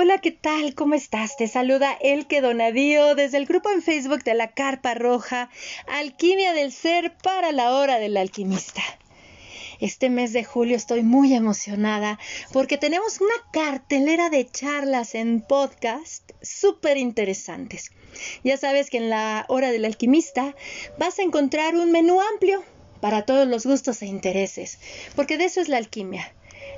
Hola, ¿qué tal? ¿Cómo estás? Te saluda Elke Donadío desde el grupo en Facebook de la Carpa Roja, Alquimia del Ser para la Hora del Alquimista. Este mes de julio estoy muy emocionada porque tenemos una cartelera de charlas en podcast súper interesantes. Ya sabes que en la Hora del Alquimista vas a encontrar un menú amplio para todos los gustos e intereses, porque de eso es la alquimia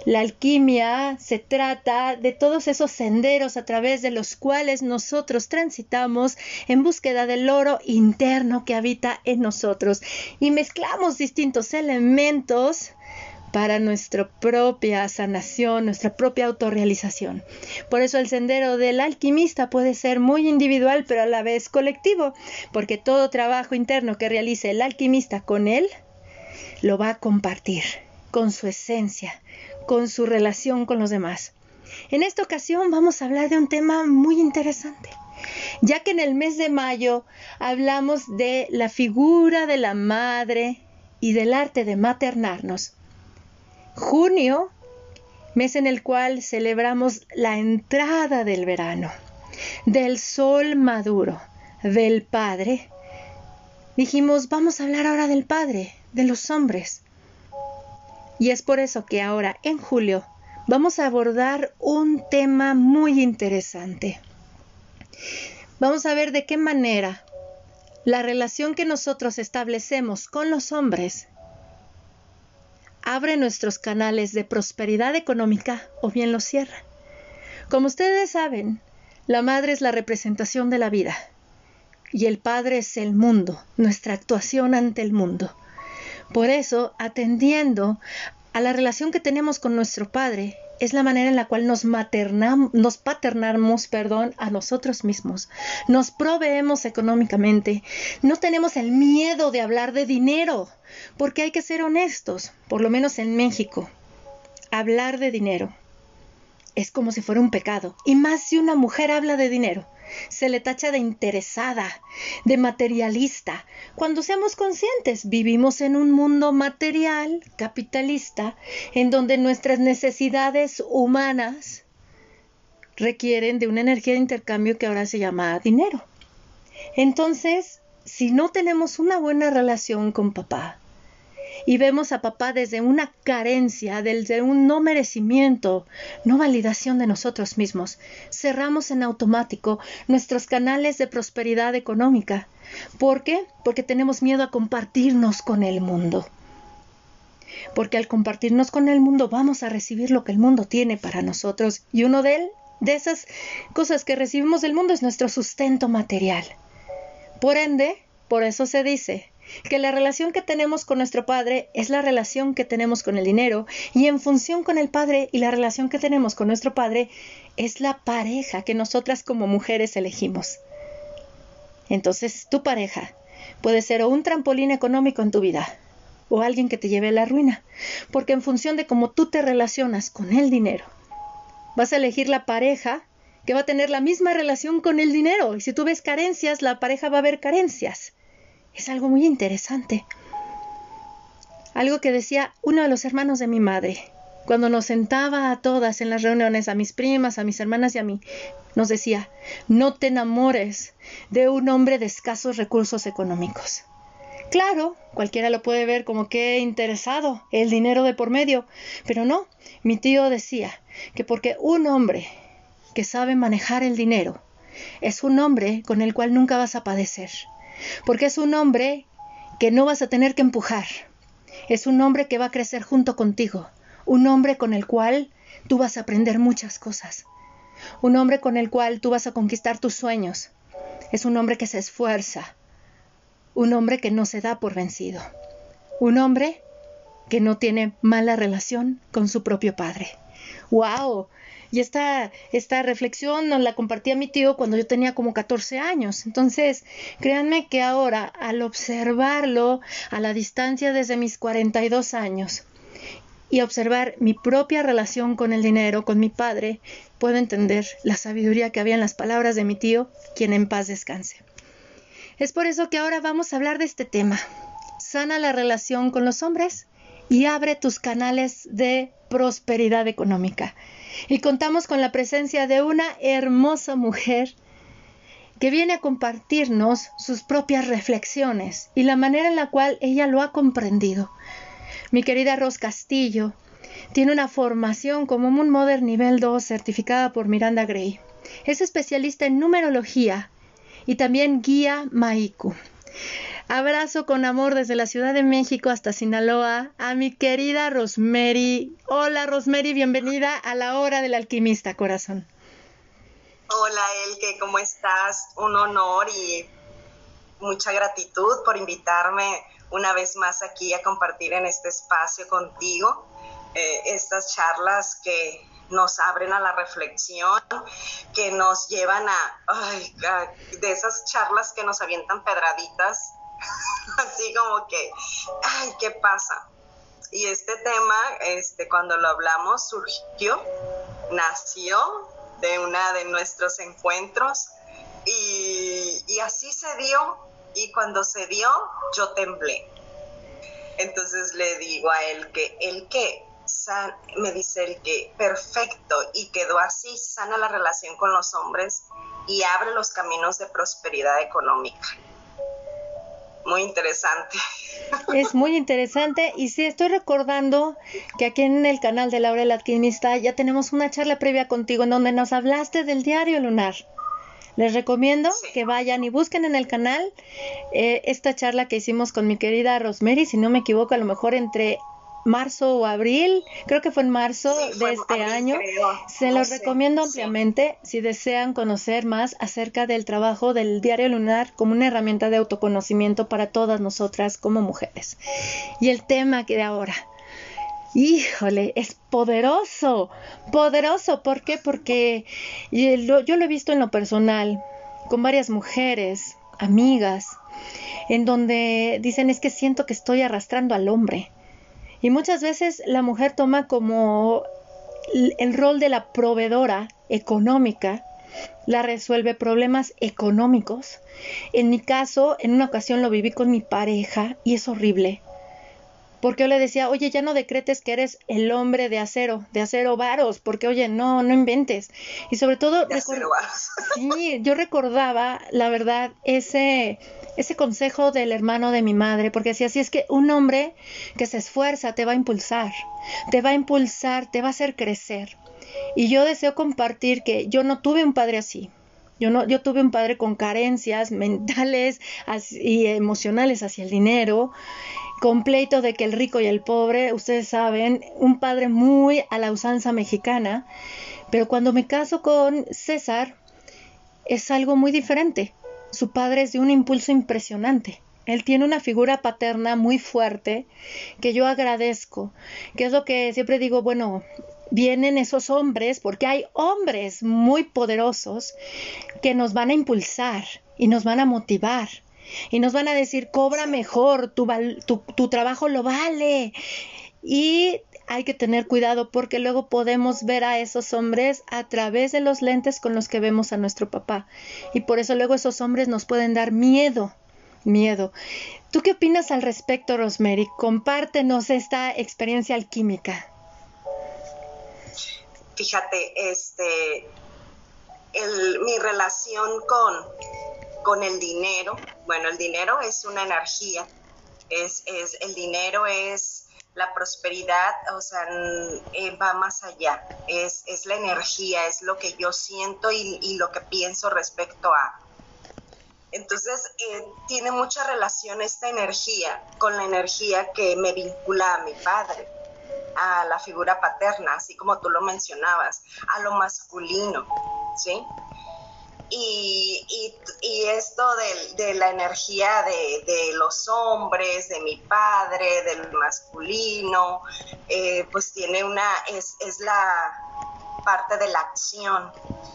la alquimia se trata de todos esos senderos a través de los cuales nosotros transitamos en búsqueda del oro interno que habita en nosotros y mezclamos distintos elementos para nuestra propia sanación, nuestra propia autorrealización. Por eso el sendero del alquimista puede ser muy individual, pero a la vez colectivo, porque todo trabajo interno que realice el alquimista con él, lo va a compartir con su esencia, con su relación con los demás. En esta ocasión vamos a hablar de un tema muy interesante, ya que en el mes de mayo hablamos de la figura de la madre y del arte de maternarnos. Junio, mes en el cual celebramos la entrada del verano, del sol maduro, del Padre. Dijimos, vamos a hablar ahora del Padre, de los hombres. Y es por eso que ahora, en julio, vamos a abordar un tema muy interesante. Vamos a ver de qué manera la relación que nosotros establecemos con los hombres abre nuestros canales de prosperidad económica o bien los cierra. Como ustedes saben, la madre es la representación de la vida y el padre es el mundo, nuestra actuación ante el mundo. Por eso, atendiendo a la relación que tenemos con nuestro Padre, es la manera en la cual nos maternamos, nos paternamos, perdón, a nosotros mismos. Nos proveemos económicamente. No tenemos el miedo de hablar de dinero, porque hay que ser honestos, por lo menos en México. Hablar de dinero es como si fuera un pecado, y más si una mujer habla de dinero se le tacha de interesada, de materialista. Cuando seamos conscientes, vivimos en un mundo material, capitalista, en donde nuestras necesidades humanas requieren de una energía de intercambio que ahora se llama dinero. Entonces, si no tenemos una buena relación con papá, y vemos a papá desde una carencia, desde un no merecimiento, no validación de nosotros mismos. Cerramos en automático nuestros canales de prosperidad económica. ¿Por qué? Porque tenemos miedo a compartirnos con el mundo. Porque al compartirnos con el mundo vamos a recibir lo que el mundo tiene para nosotros y uno de él, de esas cosas que recibimos del mundo es nuestro sustento material. Por ende, por eso se dice, que la relación que tenemos con nuestro Padre es la relación que tenemos con el dinero y en función con el Padre y la relación que tenemos con nuestro Padre es la pareja que nosotras como mujeres elegimos. Entonces, tu pareja puede ser un trampolín económico en tu vida o alguien que te lleve a la ruina, porque en función de cómo tú te relacionas con el dinero, vas a elegir la pareja que va a tener la misma relación con el dinero. Y si tú ves carencias, la pareja va a ver carencias. Es algo muy interesante. Algo que decía uno de los hermanos de mi madre. Cuando nos sentaba a todas en las reuniones, a mis primas, a mis hermanas y a mí, nos decía, no te enamores de un hombre de escasos recursos económicos. Claro, cualquiera lo puede ver como que interesado, el dinero de por medio, pero no, mi tío decía que porque un hombre que sabe manejar el dinero es un hombre con el cual nunca vas a padecer, porque es un hombre que no vas a tener que empujar, es un hombre que va a crecer junto contigo, un hombre con el cual tú vas a aprender muchas cosas, un hombre con el cual tú vas a conquistar tus sueños, es un hombre que se esfuerza, un hombre que no se da por vencido, un hombre que no tiene mala relación con su propio padre. ¡Wow! Y esta, esta reflexión nos la compartía mi tío cuando yo tenía como 14 años. Entonces, créanme que ahora, al observarlo a la distancia desde mis 42 años y observar mi propia relación con el dinero, con mi padre, puedo entender la sabiduría que había en las palabras de mi tío, quien en paz descanse. Es por eso que ahora vamos a hablar de este tema. Sana la relación con los hombres y abre tus canales de prosperidad económica. Y contamos con la presencia de una hermosa mujer que viene a compartirnos sus propias reflexiones y la manera en la cual ella lo ha comprendido. Mi querida Ros Castillo tiene una formación como un Modern Nivel 2 certificada por Miranda Gray. Es especialista en numerología y también guía Maiku. Abrazo con amor desde la Ciudad de México hasta Sinaloa a mi querida Rosemary. Hola Rosemary, bienvenida a la hora del alquimista, corazón. Hola Elke, ¿cómo estás? Un honor y mucha gratitud por invitarme una vez más aquí a compartir en este espacio contigo eh, estas charlas que nos abren a la reflexión, que nos llevan a, ay, de esas charlas que nos avientan pedraditas así como que, ay, ¿qué pasa? Y este tema, este, cuando lo hablamos, surgió, nació de una de nuestros encuentros y, así se dio. Y cuando se dio, yo temblé. Entonces le digo a él que el que me dice el que perfecto y quedó así, sana la relación con los hombres y abre los caminos de prosperidad económica muy interesante. Es muy interesante y sí, estoy recordando que aquí en el canal de Laura el Alquimista ya tenemos una charla previa contigo en donde nos hablaste del diario lunar. Les recomiendo que vayan y busquen en el canal eh, esta charla que hicimos con mi querida Rosemary, si no me equivoco, a lo mejor entre marzo o abril, creo que fue en marzo de este año. Se los recomiendo ampliamente si desean conocer más acerca del trabajo del diario lunar como una herramienta de autoconocimiento para todas nosotras como mujeres. Y el tema que de ahora, híjole, es poderoso, poderoso. ¿Por qué? Porque yo, yo lo he visto en lo personal con varias mujeres, amigas, en donde dicen es que siento que estoy arrastrando al hombre y muchas veces la mujer toma como el rol de la proveedora económica, la resuelve problemas económicos. En mi caso, en una ocasión lo viví con mi pareja y es horrible. Porque yo le decía, oye, ya no decretes que eres el hombre de acero, de acero varos, porque oye, no, no inventes. Y sobre todo, sí, yo recordaba, la verdad, ese, ese consejo del hermano de mi madre, porque decía, así es que un hombre que se esfuerza te va a impulsar, te va a impulsar, te va a hacer crecer. Y yo deseo compartir que yo no tuve un padre así. Yo, no, yo tuve un padre con carencias mentales y emocionales hacia el dinero, completo de que el rico y el pobre, ustedes saben, un padre muy a la usanza mexicana, pero cuando me caso con César es algo muy diferente. Su padre es de un impulso impresionante. Él tiene una figura paterna muy fuerte que yo agradezco, que es lo que siempre digo, bueno, vienen esos hombres, porque hay hombres muy poderosos que nos van a impulsar y nos van a motivar y nos van a decir, cobra mejor, tu, tu, tu trabajo lo vale. Y hay que tener cuidado porque luego podemos ver a esos hombres a través de los lentes con los que vemos a nuestro papá. Y por eso luego esos hombres nos pueden dar miedo, miedo. ¿Tú qué opinas al respecto, Rosemary? Compártenos esta experiencia alquímica. Fíjate, este, mi relación con, con el dinero, bueno, el dinero es una energía, es, es, el dinero es la prosperidad, o sea, eh, va más allá, es, es, la energía, es lo que yo siento y, lo que pienso respecto a. Entonces, eh, tiene mucha relación esta energía con la energía que me vincula a mi padre, a la figura paterna, así como tú lo mencionabas, a lo masculino, ¿sí? Y, y, esto de, la energía de, los hombres, de mi padre, del masculino, eh, pues tiene una, es, es la parte de la acción,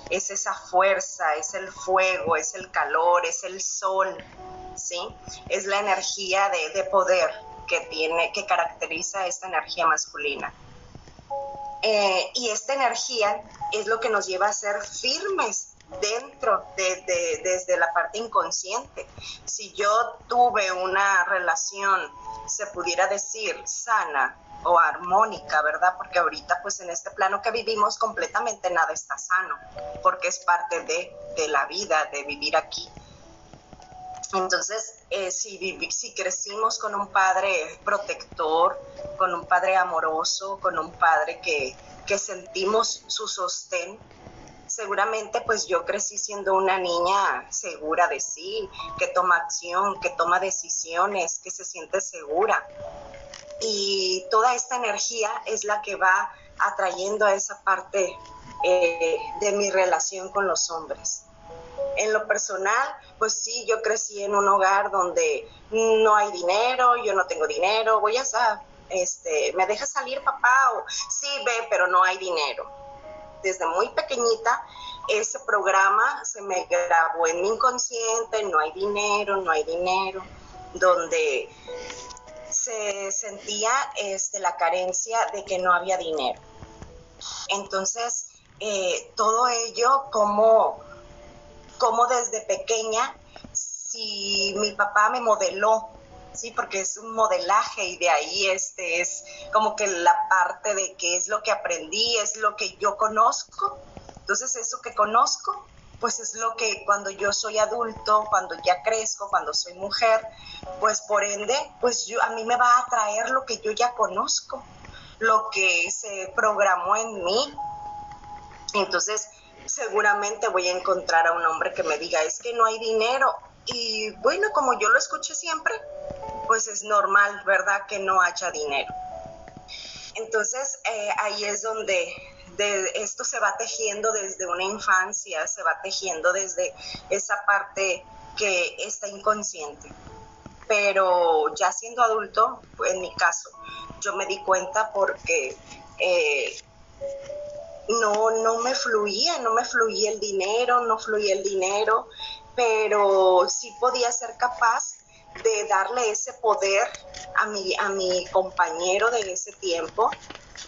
es esa fuerza, es el fuego, es el calor, es el sol, ¿sí? Es la energía de, de poder que tiene, que caracteriza esta energía masculina. Eh, y esta energía es lo que nos lleva a ser firmes dentro de, desde la parte inconsciente. Si yo tuve una relación, se pudiera decir, sana o armónica, ¿verdad? Porque ahorita pues en este plano que vivimos completamente nada está sano, porque es parte de, de la vida, de vivir aquí. Entonces, eh, si, si crecimos con un padre protector, con un padre amoroso, con un padre que, sentimos su sostén, seguramente pues yo crecí siendo una niña segura de sí, que toma acción, que toma decisiones, que se siente segura. Y toda esta energía es la que va atrayendo a esa parte eh, de mi relación con los hombres. En lo personal, pues sí, yo crecí en un hogar donde no hay dinero, yo no tengo dinero, voy a este, ¿me deja salir papá? O, sí, ve, pero no hay dinero. Desde muy pequeñita, ese programa se me grabó en mi inconsciente, no hay dinero, no hay dinero, donde se sentía este, la carencia de que no había dinero. Entonces, eh, todo ello como como desde pequeña, si mi papá me modeló, sí, porque es un modelaje y de ahí este es como que la parte de qué es lo que aprendí, es lo que yo conozco. Entonces eso que conozco, pues es lo que cuando yo soy adulto, cuando ya crezco, cuando soy mujer, pues por ende, pues yo, a mí me va a atraer lo que yo ya conozco, lo que se programó en mí. Entonces, seguramente voy a encontrar a un hombre que me diga, es que no hay dinero. Y bueno, como yo lo escuché siempre, pues es normal, ¿verdad? Que no haya dinero. Entonces, eh, ahí es donde esto se va tejiendo desde una infancia, se va tejiendo desde esa parte que está inconsciente. Pero ya siendo adulto, en mi caso, yo me di cuenta porque eh, no, no me fluía, no me fluía el dinero, no fluía el dinero, pero sí podía ser capaz de darle ese poder a mi, a mi compañero de ese tiempo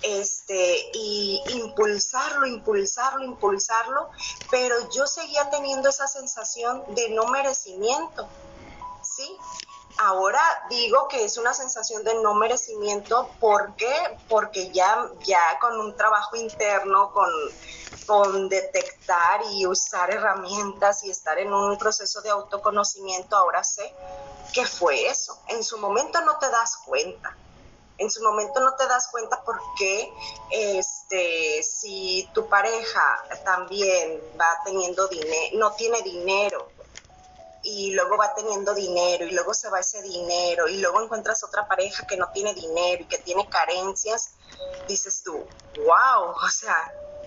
este, y impulsarlo, impulsarlo, impulsarlo, pero yo seguía teniendo esa sensación de no merecimiento, ¿sí? Ahora digo que es una sensación de no merecimiento, ¿por qué? Porque ya, ya con un trabajo interno, con, con detectar y usar herramientas y estar en un proceso de autoconocimiento, ahora sé que fue eso. En su momento no te das cuenta. En su momento no te das cuenta porque este, si tu pareja también va teniendo dinero, no tiene dinero, y luego va teniendo dinero y luego se va ese dinero y luego encuentras otra pareja que no tiene dinero y que tiene carencias, dices tú, wow, o sea,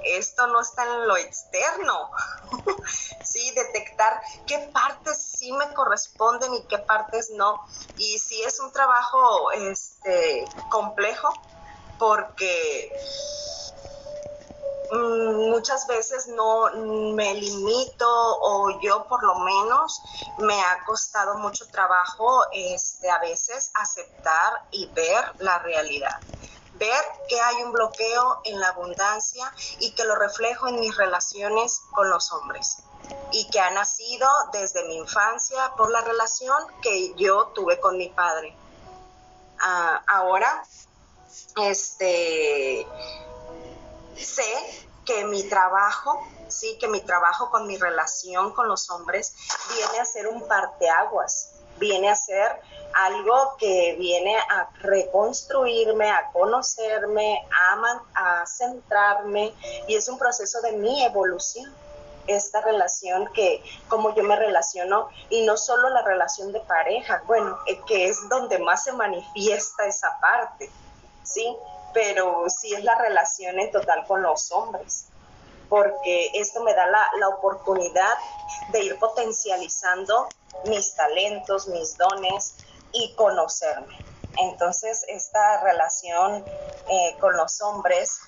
esto no está en lo externo. sí, detectar qué partes sí me corresponden y qué partes no. Y sí es un trabajo este complejo porque muchas veces no me limito o yo por lo menos me ha costado mucho trabajo este, a veces aceptar y ver la realidad. Ver que hay un bloqueo en la abundancia y que lo reflejo en mis relaciones con los hombres y que ha nacido desde mi infancia por la relación que yo tuve con mi padre. Ah, ahora, este, sé que mi trabajo, sí, que mi trabajo con mi relación con los hombres viene a ser un parteaguas, viene a ser algo que viene a reconstruirme, a conocerme, a, a centrarme y es un proceso de mi evolución esta relación que como yo me relaciono y no solo la relación de pareja, bueno, eh, que es donde más se manifiesta esa parte, ¿sí? Pero sí es la relación en total con los hombres, porque esto me da la, oportunidad de ir potencializando mis talentos, mis dones y conocerme. Entonces, esta relación eh, con los hombres,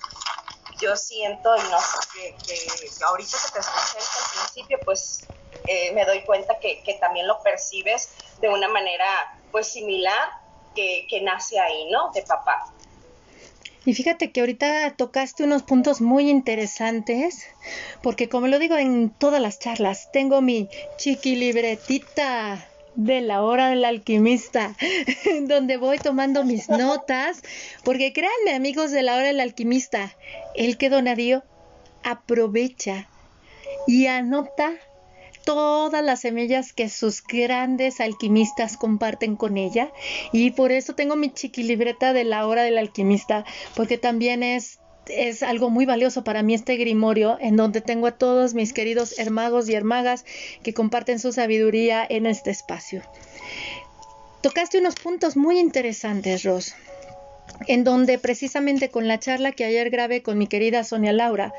yo siento, y no sé, que, ahorita que te escuché al principio, pues eh, me doy cuenta que, que, también lo percibes de una manera, pues, similar que, que nace ahí, ¿no? De papá. Y fíjate que ahorita tocaste unos puntos muy interesantes, porque como lo digo en todas las charlas, tengo mi chiqui libretita de la hora del alquimista, donde voy tomando mis notas, porque créanme amigos de la hora del alquimista, el que donadío aprovecha y anota todas las semillas que sus grandes alquimistas comparten con ella y por eso tengo mi chiquilibreta de la hora del alquimista porque también es es algo muy valioso para mí este grimorio en donde tengo a todos mis queridos hermagos y hermagas que comparten su sabiduría en este espacio. Tocaste unos puntos muy interesantes, Ros en donde precisamente con la charla que ayer grabé con mi querida Sonia Laura,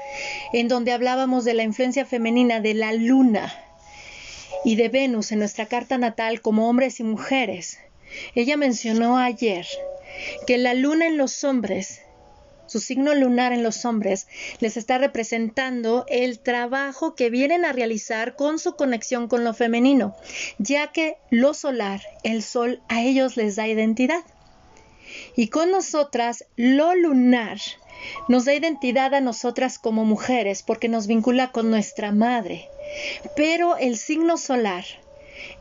en donde hablábamos de la influencia femenina de la luna y de Venus en nuestra carta natal como hombres y mujeres, ella mencionó ayer que la luna en los hombres su signo lunar en los hombres les está representando el trabajo que vienen a realizar con su conexión con lo femenino, ya que lo solar, el sol, a ellos les da identidad. Y con nosotras, lo lunar nos da identidad a nosotras como mujeres porque nos vincula con nuestra madre. Pero el signo solar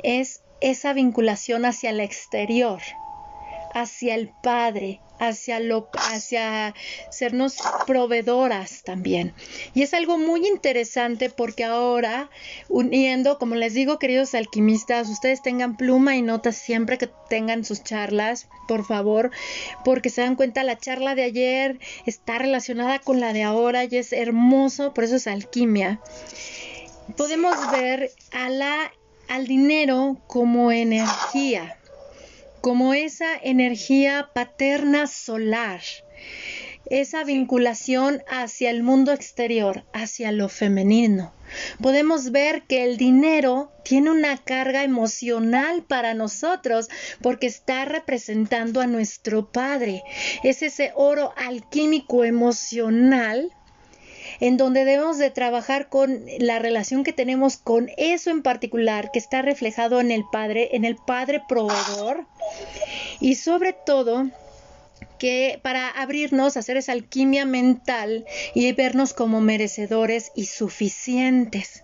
es esa vinculación hacia el exterior, hacia el Padre, hacia lo hacia sernos proveedoras también. Y es algo muy interesante porque ahora uniendo, como les digo, queridos alquimistas, ustedes tengan pluma y notas siempre que tengan sus charlas, por favor, porque se dan cuenta la charla de ayer está relacionada con la de ahora y es hermoso, por eso es alquimia. Podemos ver a la al dinero como energía como esa energía paterna solar, esa vinculación hacia el mundo exterior, hacia lo femenino. Podemos ver que el dinero tiene una carga emocional para nosotros porque está representando a nuestro Padre. Es ese oro alquímico emocional en donde debemos de trabajar con la relación que tenemos con eso en particular que está reflejado en el Padre, en el Padre proveedor y sobre todo que para abrirnos, hacer esa alquimia mental y vernos como merecedores y suficientes.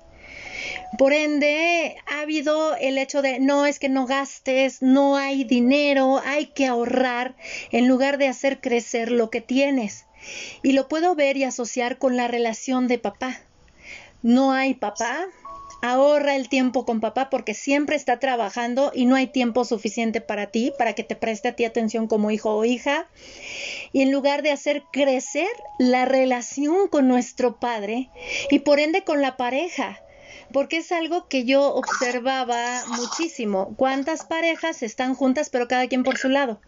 Por ende, ha habido el hecho de no es que no gastes, no hay dinero, hay que ahorrar en lugar de hacer crecer lo que tienes. Y lo puedo ver y asociar con la relación de papá. No hay papá, ahorra el tiempo con papá porque siempre está trabajando y no hay tiempo suficiente para ti, para que te preste a ti atención como hijo o hija. Y en lugar de hacer crecer la relación con nuestro padre y por ende con la pareja, porque es algo que yo observaba muchísimo. ¿Cuántas parejas están juntas pero cada quien por su lado?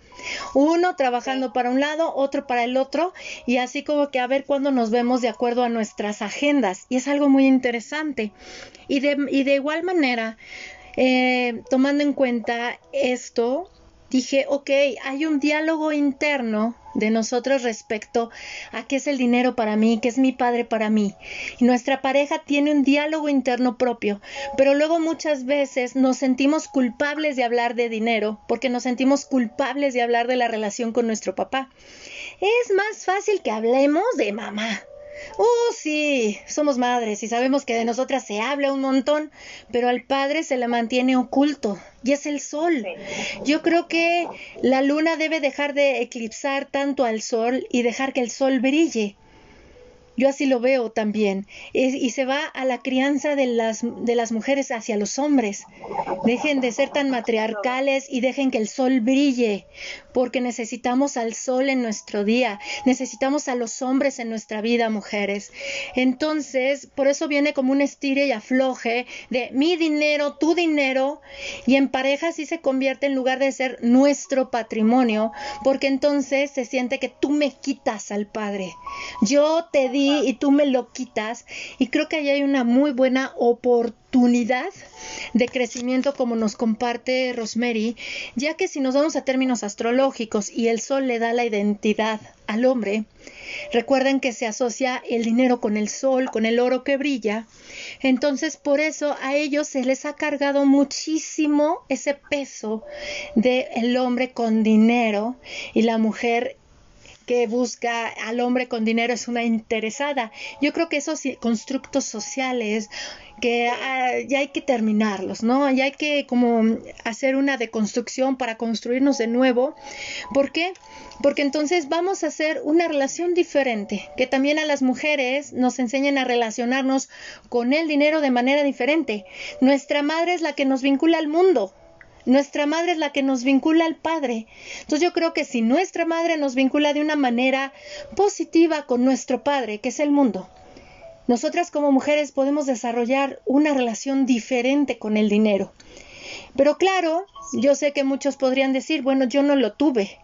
Uno trabajando para un lado, otro para el otro y así como que a ver cuándo nos vemos de acuerdo a nuestras agendas. Y es algo muy interesante. Y de, y de igual manera, eh, tomando en cuenta esto, dije, ok, hay un diálogo interno de nosotros respecto a qué es el dinero para mí, qué es mi padre para mí. Y nuestra pareja tiene un diálogo interno propio, pero luego muchas veces nos sentimos culpables de hablar de dinero porque nos sentimos culpables de hablar de la relación con nuestro papá. Es más fácil que hablemos de mamá. Oh, sí, somos madres y sabemos que de nosotras se habla un montón, pero al padre se le mantiene oculto y es el sol. Yo creo que la luna debe dejar de eclipsar tanto al sol y dejar que el sol brille. Yo así lo veo también. y se va a la crianza de las, de las mujeres hacia los hombres. Dejen de ser tan matriarcales y dejen que el sol brille, porque necesitamos al sol en nuestro día, necesitamos a los hombres en nuestra vida, mujeres. Entonces, por eso viene como un estire y afloje de mi dinero, tu dinero, y en pareja sí se convierte en lugar de ser nuestro patrimonio, porque entonces se siente que tú me quitas al Padre. Yo te di y tú me lo quitas. Y creo que ahí hay una muy buena oportunidad de crecimiento como nos comparte Rosemary, ya que si nos vamos a términos astrológicos y el sol le da la identidad al hombre, recuerden que se asocia el dinero con el sol, con el oro que brilla, entonces por eso a ellos se les ha cargado muchísimo ese peso del el hombre con dinero y la mujer que busca al hombre con dinero es una interesada. Yo creo que esos constructos sociales que ah, ya hay que terminarlos, ¿no? Ya hay que como hacer una deconstrucción para construirnos de nuevo. ¿Por qué? Porque entonces vamos a hacer una relación diferente, que también a las mujeres nos enseñen a relacionarnos con el dinero de manera diferente. Nuestra madre es la que nos vincula al mundo, nuestra madre es la que nos vincula al Padre. Entonces yo creo que si nuestra madre nos vincula de una manera positiva con nuestro Padre, que es el mundo, nosotras como mujeres podemos desarrollar una relación diferente con el dinero. Pero claro, yo sé que muchos podrían decir, bueno, yo no lo tuve,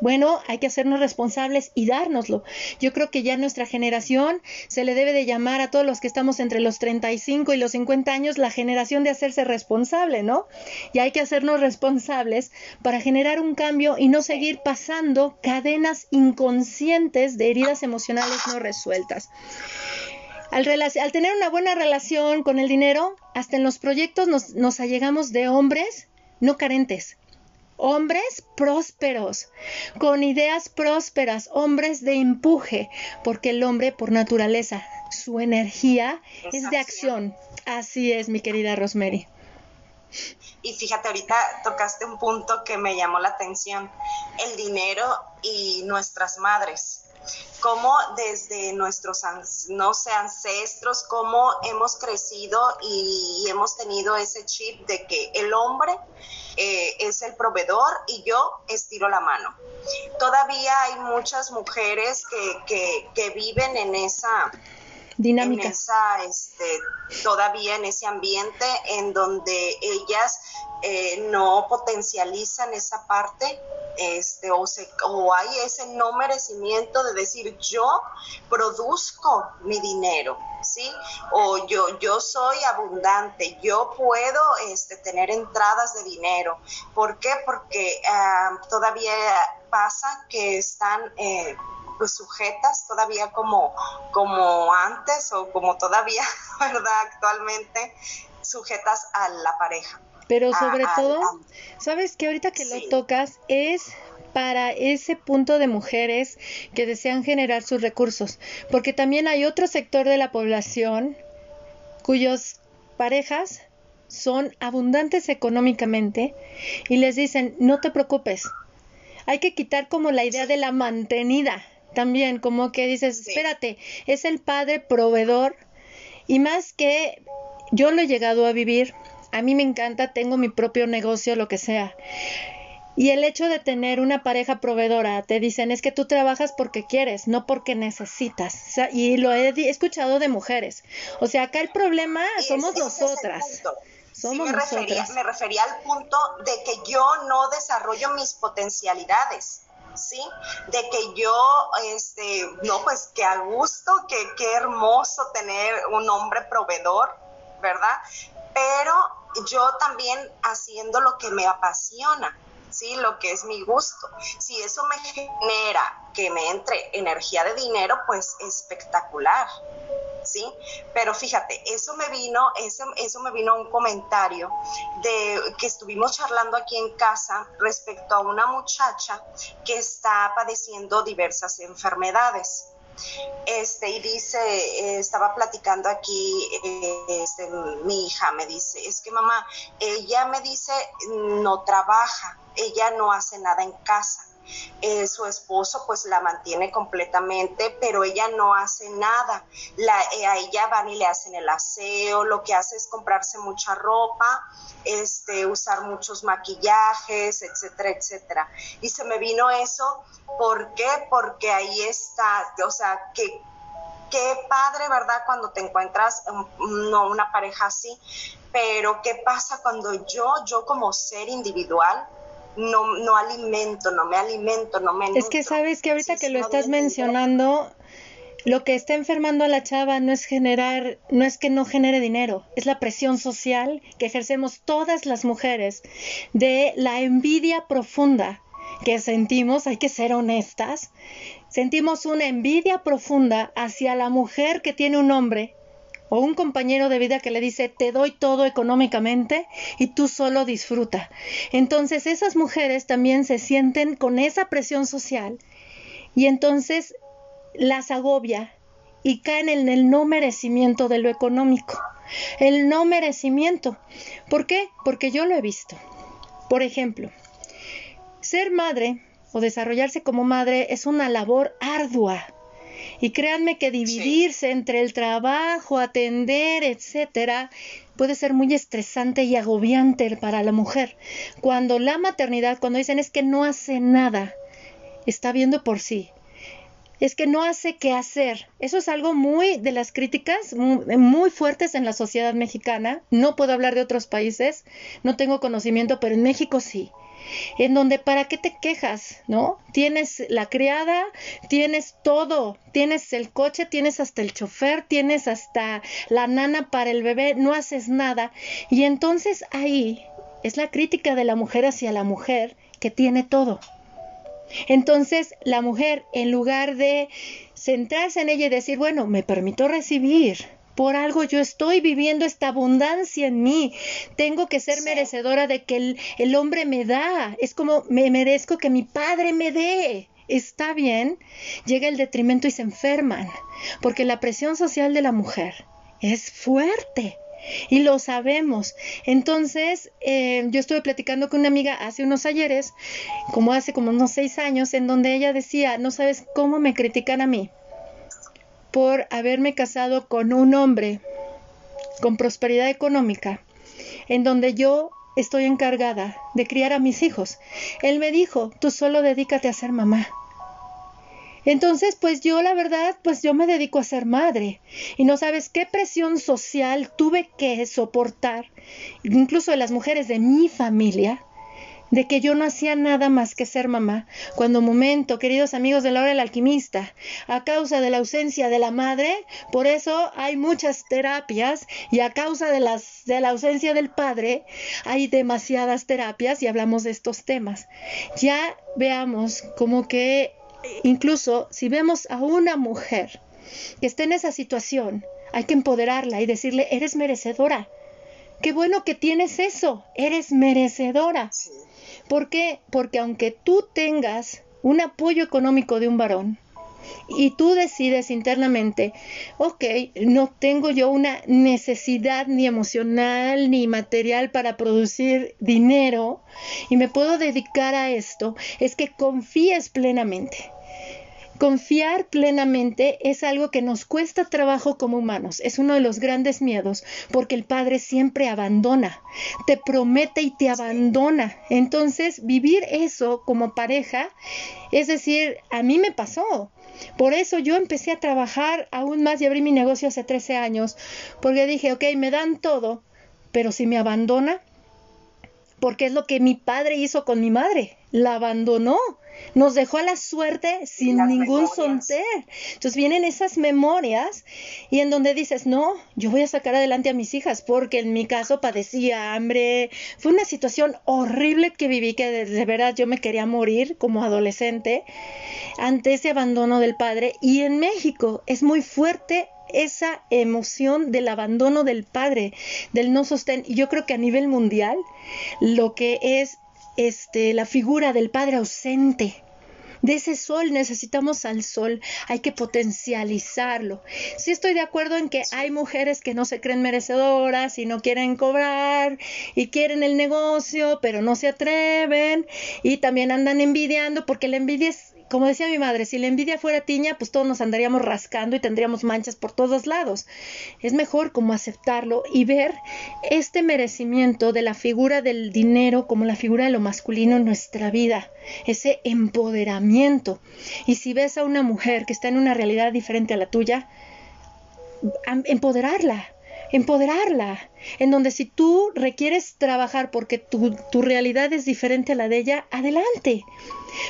bueno, hay que hacernos responsables y dárnoslo. Yo creo que ya nuestra generación se le debe de llamar a todos los que estamos entre los 35 y los 50 años la generación de hacerse responsable, ¿no? Y hay que hacernos responsables para generar un cambio y no seguir pasando cadenas inconscientes de heridas emocionales no resueltas. Al, al, tener una buena relación con el dinero, hasta en los proyectos nos, nos allegamos de hombres no carentes, hombres prósperos, con ideas prósperas, hombres de empuje, porque el hombre por naturaleza, su energía es de acción. Así es, mi querida Rosemary. Y fíjate, ahorita tocaste un punto que me llamó la atención, el dinero y nuestras madres cómo desde nuestros no sé, ancestros, cómo hemos crecido y, hemos tenido ese chip de que el hombre eh, es el proveedor y yo estiro la mano. Todavía hay muchas mujeres que, que, viven en esa dinámica. este, todavía en ese ambiente en donde ellas eh, no potencializan esa parte este, o, se, o hay ese no merecimiento de decir yo produzco mi dinero, ¿sí? O yo, yo soy abundante, yo puedo este, tener entradas de dinero. ¿Por qué? Porque ah, todavía pasa que están... Eh, pues sujetas todavía como, como antes o como todavía, ¿verdad? Actualmente sujetas a la pareja. Pero sobre todo, sabes que ahorita que lo tocas es para ese punto de mujeres que desean generar sus recursos, porque también hay otro sector de la población cuyos parejas son abundantes económicamente y les dicen, no te preocupes, hay que quitar como la idea de la mantenida también, como que dices, espérate, es el padre proveedor y más que yo lo he llegado a vivir, a mí me encanta, tengo mi propio negocio, lo que sea. Y el hecho de tener una pareja proveedora, te dicen, es que tú trabajas porque quieres, no porque necesitas. y lo he escuchado de mujeres. O sea, acá el problema somos nosotras. Somos me, refería, me refería al punto de que yo no desarrollo mis potencialidades. ¿Sí? De que yo, este, no, pues que a gusto, que qué hermoso tener un hombre proveedor, ¿verdad? Pero yo también haciendo lo que me apasiona, ¿sí? Lo que es mi gusto. Si eso me genera que me entre energía de dinero, pues espectacular, ¿sí? Pero fíjate, eso me vino, eso, eso me vino un comentario de que estuvimos charlando aquí en casa respecto a una muchacha que está padeciendo diversas enfermedades. Este, y dice, eh, estaba platicando aquí, eh, este, mi hija me dice, es que mamá, ella me dice, no trabaja, ella no hace nada en casa. Eh, su esposo pues la mantiene completamente, pero ella no hace nada. La, a ella van y le hacen el aseo, lo que hace es comprarse mucha ropa, este, usar muchos maquillajes, etcétera, etcétera. Y se me vino eso ¿Por qué? Porque ahí está, o sea, que qué padre, ¿verdad? Cuando te encuentras no, una pareja así, pero ¿qué pasa cuando yo, yo como ser individual, no, no alimento, no me alimento, no me... Es que sabes que ahorita que lo estás mencionando, lo que está enfermando a la chava no es generar, no es que no genere dinero, es la presión social que ejercemos todas las mujeres de la envidia profunda que sentimos, hay que ser honestas, sentimos una envidia profunda hacia la mujer que tiene un hombre o un compañero de vida que le dice te doy todo económicamente y tú solo disfruta. Entonces esas mujeres también se sienten con esa presión social y entonces las agobia y caen en el no merecimiento de lo económico. El no merecimiento. ¿Por qué? Porque yo lo he visto. Por ejemplo, ser madre o desarrollarse como madre es una labor ardua. Y créanme que dividirse entre el trabajo, atender, etcétera, puede ser muy estresante y agobiante para la mujer. Cuando la maternidad, cuando dicen es que no hace nada, está viendo por sí. Es que no hace qué hacer. Eso es algo muy de las críticas muy, fuertes en la sociedad mexicana. No puedo hablar de otros países, no tengo conocimiento, pero en México sí en donde para qué te quejas, ¿no? Tienes la criada, tienes todo, tienes el coche, tienes hasta el chofer, tienes hasta la nana para el bebé, no haces nada. Y entonces ahí es la crítica de la mujer hacia la mujer que tiene todo. Entonces la mujer, en lugar de centrarse en ella y decir, bueno, me permito recibir, por algo yo estoy viviendo esta abundancia en mí. Tengo que ser merecedora de que el, hombre me da. Es como me merezco que mi padre me dé está bien, llega el detrimento y se enferman, porque la presión social de la mujer es fuerte. Y lo sabemos. Entonces, eh, yo estuve platicando con una amiga hace unos ayeres, como hace como unos seis años, en donde ella decía, no sabes cómo me critican a mí por haberme casado con un hombre con prosperidad económica, en donde yo estoy encargada de criar a mis hijos. Él me dijo, tú solo dedícate a ser mamá. Entonces, pues yo la verdad, pues yo me dedico a ser madre. Y no sabes qué presión social tuve que soportar, incluso de las mujeres de mi familia, de que yo no hacía nada más que ser mamá, cuando momento, queridos amigos de la hora del alquimista, a causa de la ausencia de la madre, por eso hay muchas terapias y a causa de, las, de la ausencia del padre, hay demasiadas terapias y hablamos de estos temas. Ya veamos como que incluso si vemos a una mujer que esté en esa situación, hay que empoderarla y decirle, eres merecedora. Qué bueno que tienes eso, eres merecedora. ¿Por qué? Porque aunque tú tengas un apoyo económico de un varón, y tú decides internamente, ok, no tengo yo una necesidad ni emocional ni material para producir dinero y me puedo dedicar a esto, es que confíes plenamente. Confiar plenamente es algo que nos cuesta trabajo como humanos, es uno de los grandes miedos, porque el Padre siempre abandona, te promete y te abandona. Entonces, vivir eso como pareja, es decir, a mí me pasó. Por eso yo empecé a trabajar aún más y abrí mi negocio hace 13 años, porque dije, ok, me dan todo, pero si me abandona, porque es lo que mi padre hizo con mi madre, la abandonó nos dejó a la suerte sin ningún sonter. Entonces vienen esas memorias y en donde dices, no, yo voy a sacar adelante a mis hijas porque en mi caso padecía hambre. Fue una situación horrible que viví que de, de verdad yo me quería morir como adolescente ante ese abandono del padre. Y en México es muy fuerte esa emoción del abandono del padre, del no sostén. Y yo creo que a nivel mundial, lo que es este, la figura del padre ausente. De ese sol necesitamos al sol, hay que potencializarlo. Sí estoy de acuerdo en que hay mujeres que no se creen merecedoras y no quieren cobrar y quieren el negocio, pero no se atreven y también andan envidiando porque la envidia es como decía mi madre, si la envidia fuera tiña, pues todos nos andaríamos rascando y tendríamos manchas por todos lados. Es mejor como aceptarlo y ver este merecimiento de la figura del dinero como la figura de lo masculino en nuestra vida, ese empoderamiento. Y si ves a una mujer que está en una realidad diferente a la tuya, empoderarla, empoderarla, en donde si tú requieres trabajar porque tu, tu, realidad es diferente a la de ella, adelante.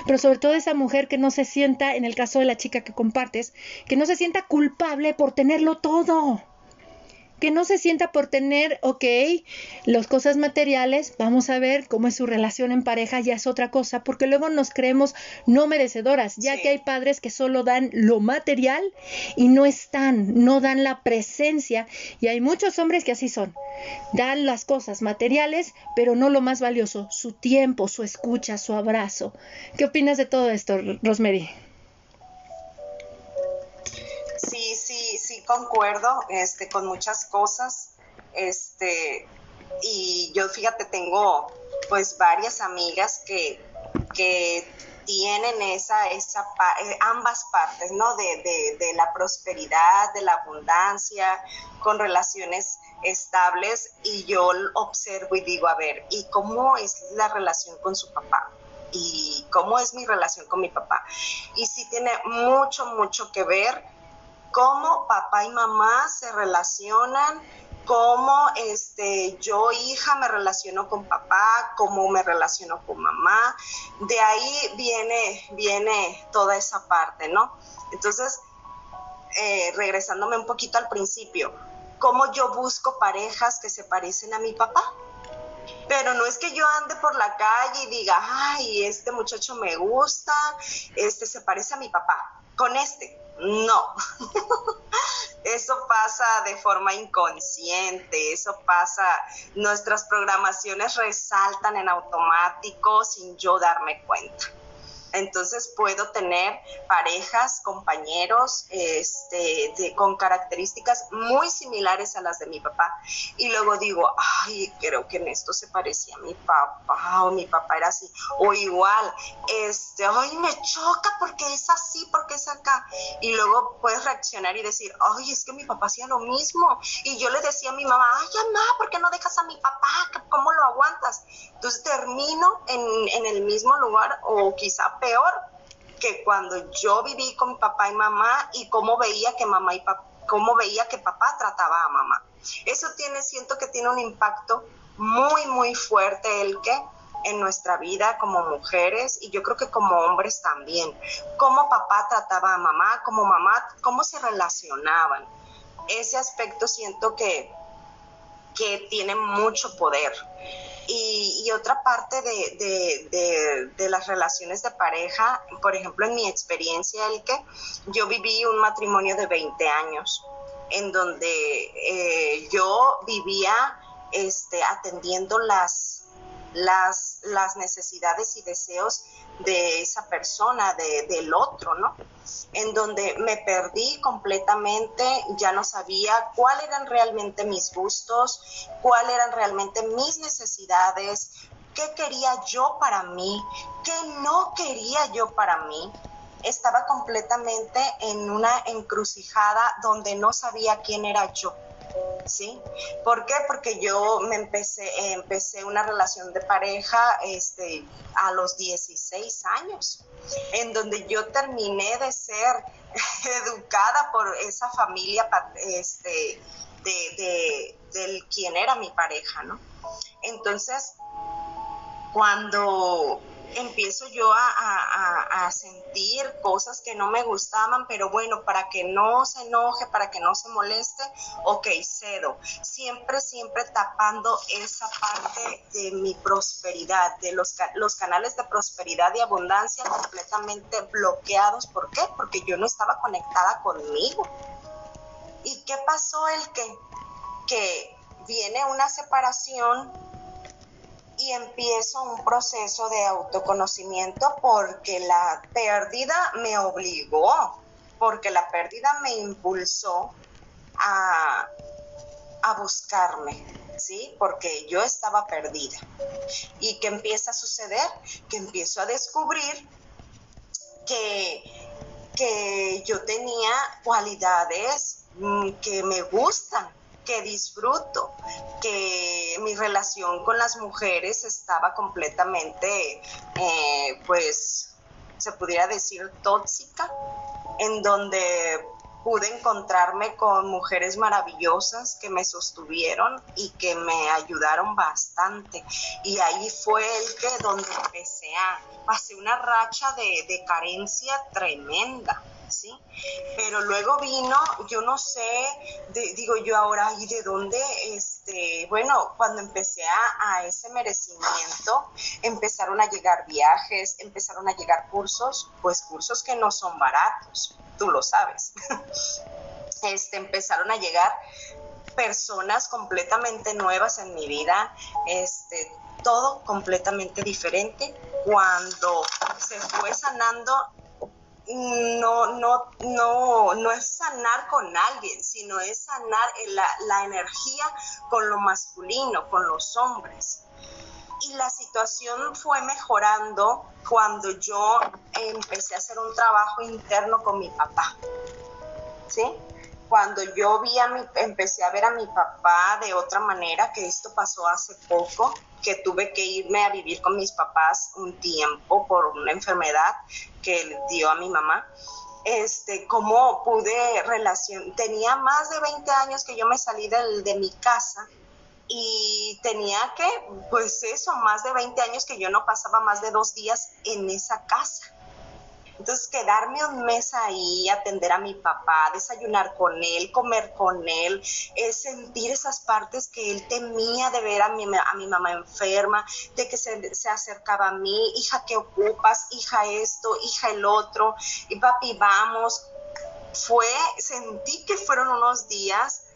Pero sobre todo esa mujer que no se sienta, en el caso de la chica que compartes, que no se sienta culpable por tenerlo todo que no se sienta por tener, ok, las cosas materiales, vamos a ver cómo es su relación en pareja, ya es otra cosa, porque luego nos creemos no merecedoras, ya que hay padres que solo dan lo material y no están, no dan la presencia, y hay muchos hombres que así son, dan las cosas materiales, pero no lo más valioso, su tiempo, su escucha, su abrazo. ¿Qué opinas de todo esto, Rosemary? Concuerdo este, con muchas cosas. Este, y yo fíjate, tengo pues varias amigas que, que tienen esa, esa eh, ambas partes, ¿no? De, de, la prosperidad, de la abundancia, con relaciones estables y yo observo y digo, a ver, ¿y cómo es la relación con su papá? ¿Y cómo es mi relación con mi papá? Y sí tiene mucho, mucho que ver cómo papá y mamá se relacionan cómo este, yo hija me relaciono con papá, cómo me relaciono con mamá. De ahí viene, viene toda esa parte, ¿no? Entonces, eh, regresándome un poquito al principio, cómo yo busco parejas que se parecen a mi papá. Pero no es que yo ande por la calle y diga, ay, este muchacho me gusta, este se parece a mi papá, con este. No, eso pasa de forma inconsciente, eso pasa, nuestras programaciones resaltan en automático sin yo darme cuenta. Entonces puedo tener parejas, compañeros, este, con características muy similares a las de mi papá. Y luego digo, ay, creo que en esto se parecía a mi papá, o mi papá era así, o igual, este, ay, me choca porque es así, porque es acá. Y luego puedes reaccionar y decir, ay, es que mi papá hacía lo mismo. Y yo le decía a mi mamá, ay, mamá, ¿por qué no dejas a mi papá? ¿Cómo lo aguantas? Entonces termino en, en el mismo lugar o quizá que cuando yo viví con papá y mamá y cómo veía que mamá y papá, cómo veía que papá trataba a mamá. Eso tiene, siento que tiene un impacto muy, muy fuerte el que en nuestra vida como mujeres y yo creo que como hombres también. Cómo papá trataba a mamá, cómo mamá, cómo se relacionaban. Ese aspecto siento que, que tiene mucho poder. Y, otra parte de, las relaciones de pareja, por ejemplo, en mi experiencia, el que yo viví un matrimonio de 20 años, en donde eh, yo vivía este, atendiendo las, las, necesidades y deseos de esa persona, de, del otro, ¿no? En donde me perdí completamente, ya no sabía cuáles eran realmente mis gustos, cuáles eran realmente mis necesidades, qué quería yo para mí, qué no quería yo para mí. Estaba completamente en una encrucijada donde no sabía quién era yo ¿sí? ¿Por qué? Porque yo me empecé, empecé una relación de pareja este, a los 16 años, en donde yo terminé de ser educada por esa familia este, de, de, del quien era mi pareja, ¿no? Entonces, cuando empiezo yo a, sentir cosas que no me gustaban, pero bueno, para que no se enoje, para que no se moleste, ok, cedo. Siempre, siempre tapando esa parte de mi prosperidad, de los, los canales de prosperidad y abundancia completamente bloqueados. ¿Por qué? Porque yo no estaba conectada conmigo. ¿Y qué pasó el que? Que viene una separación y empiezo un proceso de autoconocimiento porque la pérdida me obligó, porque la pérdida me impulsó a, a buscarme, ¿sí? Porque yo estaba perdida. ¿Y qué empieza a suceder? Que empiezo a descubrir que, que yo tenía cualidades mm, que me gustan, que disfruto, que mi relación con las mujeres estaba completamente, eh, pues, se pudiera decir tóxica, en donde pude encontrarme con mujeres maravillosas que me sostuvieron y que me ayudaron bastante. Y ahí fue el que donde empecé a, pasé una racha de, de carencia tremenda ¿sí? Pero luego vino, yo no sé, digo yo ahora, ¿y de dónde? Este, bueno, cuando empecé a, a, ese merecimiento, empezaron a llegar viajes, empezaron a llegar cursos, pues cursos que no son baratos, tú lo sabes. Este, empezaron a llegar personas completamente nuevas en mi vida, este, todo completamente diferente. Cuando se fue sanando no, no, no, no es sanar con alguien, sino es sanar la, la energía con lo masculino, con los hombres. Y la situación fue mejorando cuando yo empecé a hacer un trabajo interno con mi papá. ¿Sí? Cuando yo vi a mi, empecé a ver a mi papá de otra manera, que esto pasó hace poco, que tuve que irme a vivir con mis papás un tiempo por una enfermedad que dio a mi mamá. Este, cómo pude relación, tenía más de 20 años que yo me salí de mi casa y tenía que, pues eso, más de 20 años que yo no pasaba más de dos días en esa casa. Entonces, quedarme un mes ahí, atender a mi papá, desayunar con él, comer con él, sentir esas partes que él temía de ver a mi, a mi mamá enferma, de que se, se acercaba a mí, hija, ¿qué ocupas? Hija esto, hija el otro, y papi, vamos. Fue, sentí que fueron unos días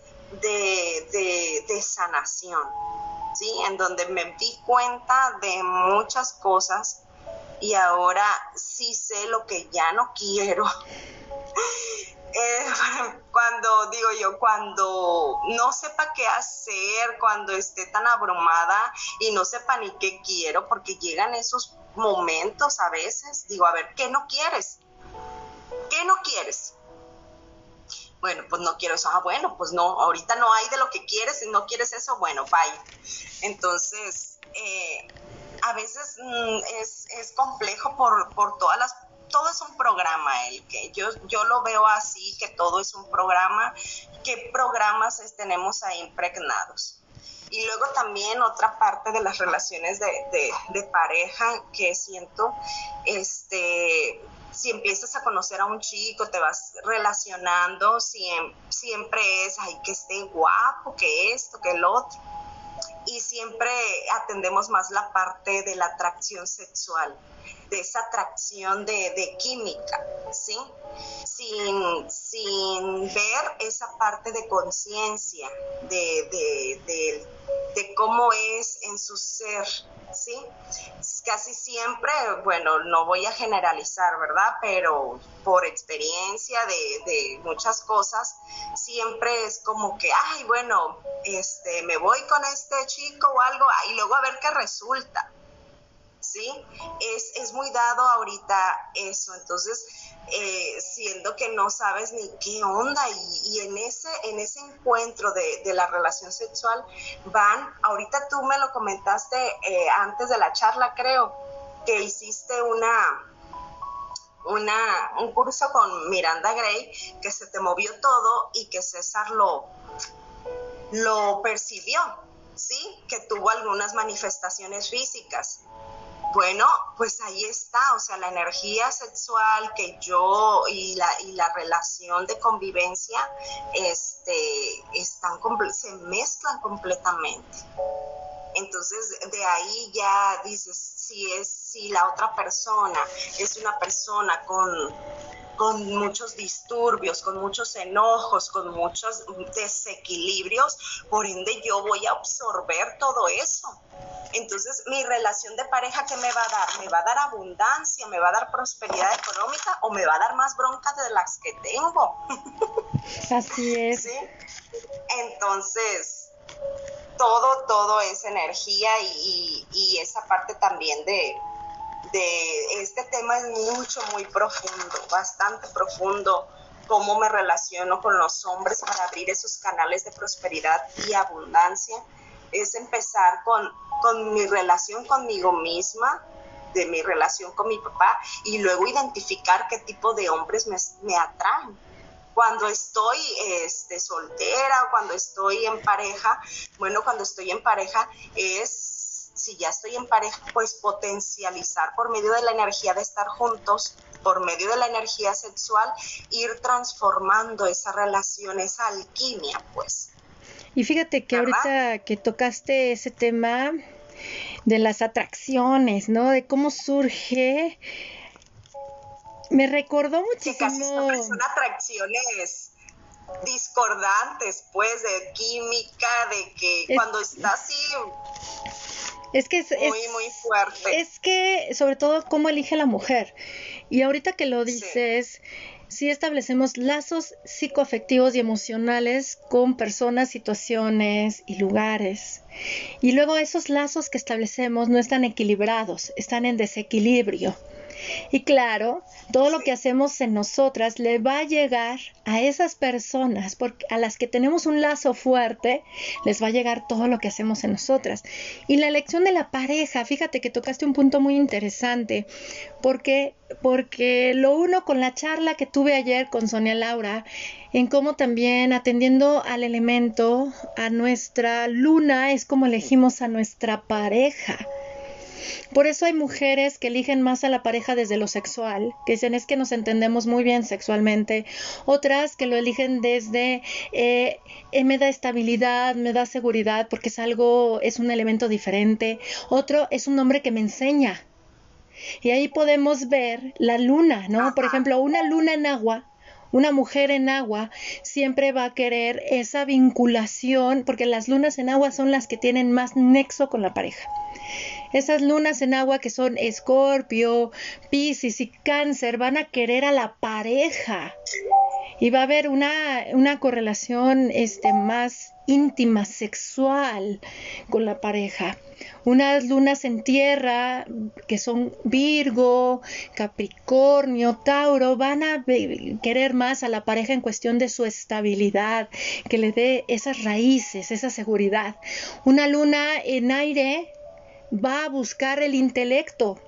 de, de, sanación, ¿sí? En donde me di cuenta de muchas cosas y ahora sí sé lo que ya no quiero. Eh, cuando digo yo, cuando no sepa qué hacer, cuando esté tan abrumada y no sepa ni qué quiero, porque llegan esos momentos a veces, digo, a ver, ¿qué no quieres? ¿Qué no quieres? bueno, pues no quiero eso, ah, bueno, pues no, ahorita no hay de lo que quieres, y no quieres eso, bueno, bye. Entonces, eh, a veces mm, es, es, complejo por, por todas las todo es un programa, el que yo, yo lo veo así, que todo es un programa, qué programas tenemos ahí impregnados. Y luego también otra parte de las relaciones de, de, de pareja que siento, este, si empiezas a conocer a un chico, te vas relacionando, siempre, es, ay, que esté guapo, que esto, que el otro. Y siempre atendemos más la parte de la atracción sexual, de esa atracción de, química, ¿sí? Sin, sin, ver esa parte de conciencia, de, de cómo es en su ser, ¿sí? Casi siempre, bueno, no voy a generalizar, ¿verdad? Pero por experiencia de, muchas cosas, siempre es como que, ay, bueno, este, me voy con este chico o algo, y luego a ver qué resulta. ¿Sí? Es, es muy dado ahorita eso, entonces eh, siendo que no sabes ni qué onda y, en, ese, en ese encuentro de, la relación sexual van, ahorita tú me lo comentaste eh, antes de la charla creo, que hiciste una, una, un curso con Miranda Gray, que se te movió todo y que César lo, lo percibió, ¿sí? Que tuvo algunas manifestaciones físicas. Bueno, pues ahí está, o sea, la energía sexual que yo y la, y la relación de convivencia este, están, se mezclan completamente. Entonces, de ahí ya dices, si es, si la otra persona es una persona con, con muchos disturbios, con muchos enojos, con muchos desequilibrios, por ende yo voy a absorber todo eso entonces, mi relación de pareja, ¿qué me va a dar? ¿Me va a dar abundancia? ¿Me va a dar prosperidad económica? ¿O me va a dar más broncas de las que tengo? Así es. ¿Sí? Entonces, todo, todo es energía y, y, esa parte también de, de este tema es mucho, muy profundo, bastante profundo cómo me relaciono con los hombres para abrir esos canales de prosperidad y abundancia es empezar con, con mi relación conmigo misma, de mi relación con mi papá y luego identificar qué tipo de hombres me, me atraen. Cuando estoy este, soltera cuando estoy en pareja, bueno, cuando estoy en pareja es, si ya estoy en pareja, pues potencializar por medio de la energía de estar juntos, por medio de la energía sexual, ir transformando esa relación, esa alquimia, pues. Y fíjate que ahorita que tocaste ese tema de las atracciones, ¿no? De cómo surge, me recordó muchísimo. son atracciones discordantes, pues, de química, de que cuando está así es que es, muy, muy fuerte. Es que, sobre todo, cómo elige la mujer. Y ahorita que lo dices, si establecemos lazos psicoafectivos y emocionales con personas, situaciones y lugares. Y luego esos lazos que establecemos no están equilibrados, están en desequilibrio. Y claro, todo lo que hacemos en nosotras le va a llegar a esas personas porque a las que tenemos un lazo fuerte, les va a llegar todo lo que hacemos en nosotras. Y la elección de la pareja, fíjate que tocaste un punto muy interesante, porque porque lo uno con la charla que tuve ayer con Sonia Laura en cómo también atendiendo al elemento, a nuestra luna, es como elegimos a nuestra pareja. Por eso hay mujeres que eligen más a la pareja desde lo sexual, que dicen es que nos entendemos muy bien sexualmente. Otras que lo eligen desde eh, eh, me da estabilidad, me da seguridad, porque es algo, es un elemento diferente. Otro es un hombre que me enseña. Y ahí podemos ver la luna, ¿no? Por ejemplo, una luna en agua una mujer en agua siempre va a querer esa vinculación, porque las lunas en agua son las que tienen más nexo con la pareja. Esas lunas en agua que son Escorpio, Piscis y Cáncer van a querer a la pareja. Y va a haber una, una correlación este, más íntima, sexual con la pareja. Unas lunas en tierra que son Virgo, Capricornio, Tauro, van a querer más a la pareja en cuestión de su estabilidad, que le dé esas raíces, esa seguridad. Una luna en aire va a buscar el intelecto.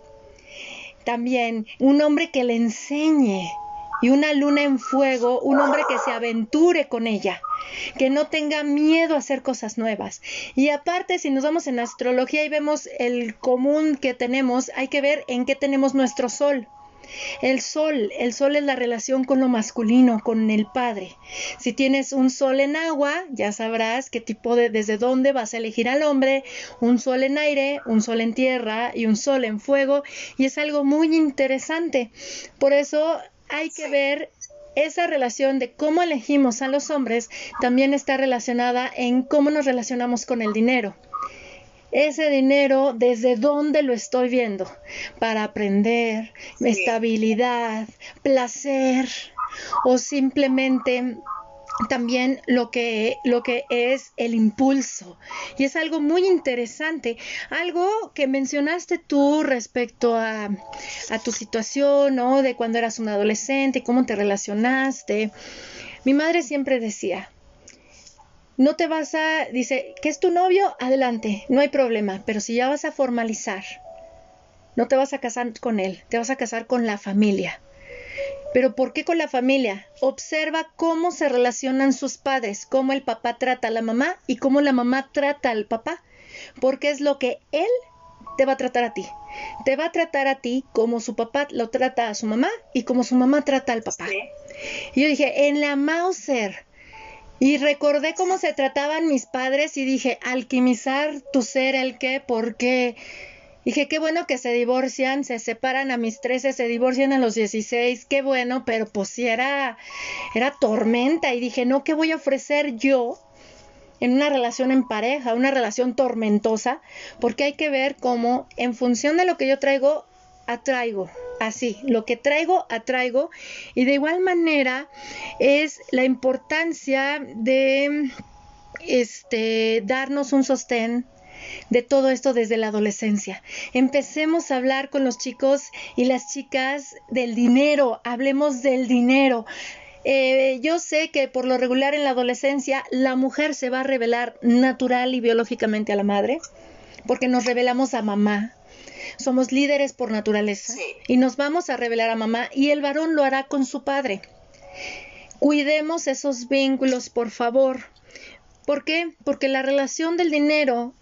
También un hombre que le enseñe y una luna en fuego, un hombre que se aventure con ella, que no tenga miedo a hacer cosas nuevas. Y aparte, si nos vamos en astrología y vemos el común que tenemos, hay que ver en qué tenemos nuestro sol. El sol, el sol es la relación con lo masculino, con el padre. Si tienes un sol en agua, ya sabrás qué tipo de, desde dónde vas a elegir al hombre, un sol en aire, un sol en tierra y un sol en fuego, y es algo muy interesante. Por eso hay que ver esa relación de cómo elegimos a los hombres también está relacionada en cómo nos relacionamos con el dinero ese dinero desde dónde lo estoy viendo para aprender, estabilidad, placer o simplemente también lo que, lo que es el impulso. Y es algo muy interesante. Algo que mencionaste tú respecto a, a tu situación, ¿no? De cuando eras un adolescente, cómo te relacionaste. Mi madre siempre decía, no te vas a, dice, que es tu novio, adelante, no hay problema, pero si ya vas a formalizar, no te vas a casar con él, te vas a casar con la familia. Pero ¿por qué con la familia? Observa cómo se relacionan sus padres, cómo el papá trata a la mamá y cómo la mamá trata al papá, porque es lo que él te va a tratar a ti. Te va a tratar a ti como su papá lo trata a su mamá y como su mamá trata al papá. Y yo dije, en la Mauser, y recordé cómo se trataban mis padres y dije, alquimizar tu ser, el qué, por qué. Dije, qué bueno que se divorcian, se separan a mis 13, se divorcian a los 16, qué bueno, pero pues sí era, era tormenta. Y dije, no, ¿qué voy a ofrecer yo en una relación en pareja, una relación tormentosa? Porque hay que ver cómo, en función de lo que yo traigo, atraigo así, lo que traigo, atraigo. Y de igual manera es la importancia de este, darnos un sostén de todo esto desde la adolescencia. Empecemos a hablar con los chicos y las chicas del dinero, hablemos del dinero. Eh, yo sé que por lo regular en la adolescencia la mujer se va a revelar natural y biológicamente a la madre, porque nos revelamos a mamá, somos líderes por naturaleza y nos vamos a revelar a mamá y el varón lo hará con su padre. Cuidemos esos vínculos, por favor. ¿Por qué? Porque la relación del dinero,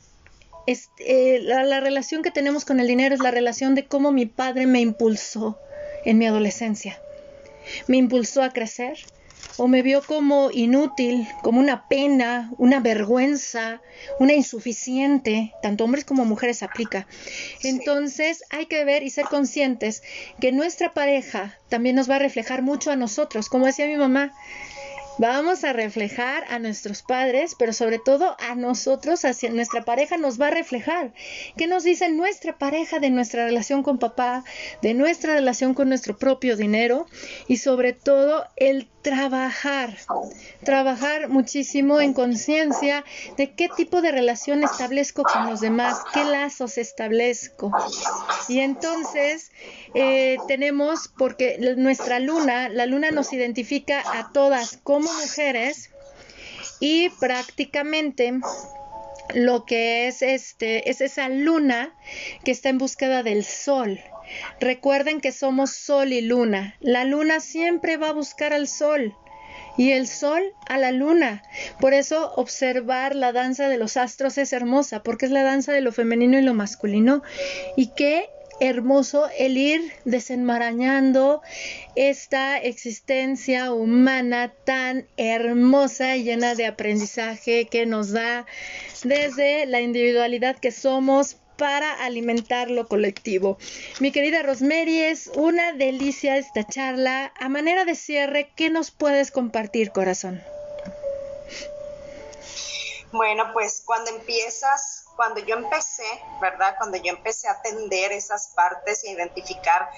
es, eh, la relación que tenemos con el dinero es la relación de cómo mi padre me impulsó en mi adolescencia. Me impulsó a crecer, o me vio como inútil, como una pena, una vergüenza, una insuficiente, tanto hombres como mujeres aplica. Entonces hay que ver y ser conscientes que nuestra pareja también nos va a reflejar mucho a nosotros, como decía mi mamá. Vamos a reflejar a nuestros padres, pero sobre todo a nosotros, hacia nuestra pareja nos va a reflejar. ¿Qué nos dice nuestra pareja de nuestra relación con papá, de nuestra relación con nuestro propio dinero y sobre todo el trabajar, trabajar muchísimo en conciencia de qué tipo de relación establezco con los demás, qué lazos establezco. Y entonces eh, tenemos, porque nuestra luna, la luna nos identifica a todas como mujeres y prácticamente lo que es este es esa luna que está en búsqueda del sol. Recuerden que somos sol y luna. La luna siempre va a buscar al sol y el sol a la luna. Por eso observar la danza de los astros es hermosa, porque es la danza de lo femenino y lo masculino. Y qué hermoso el ir desenmarañando esta existencia humana tan hermosa y llena de aprendizaje que nos da desde la individualidad que somos para alimentar lo colectivo. Mi querida Rosemary, es una delicia esta charla. A manera de cierre, ¿qué nos puedes compartir, corazón? Bueno, pues cuando empiezas, cuando yo empecé, ¿verdad? Cuando yo empecé a atender esas partes e identificar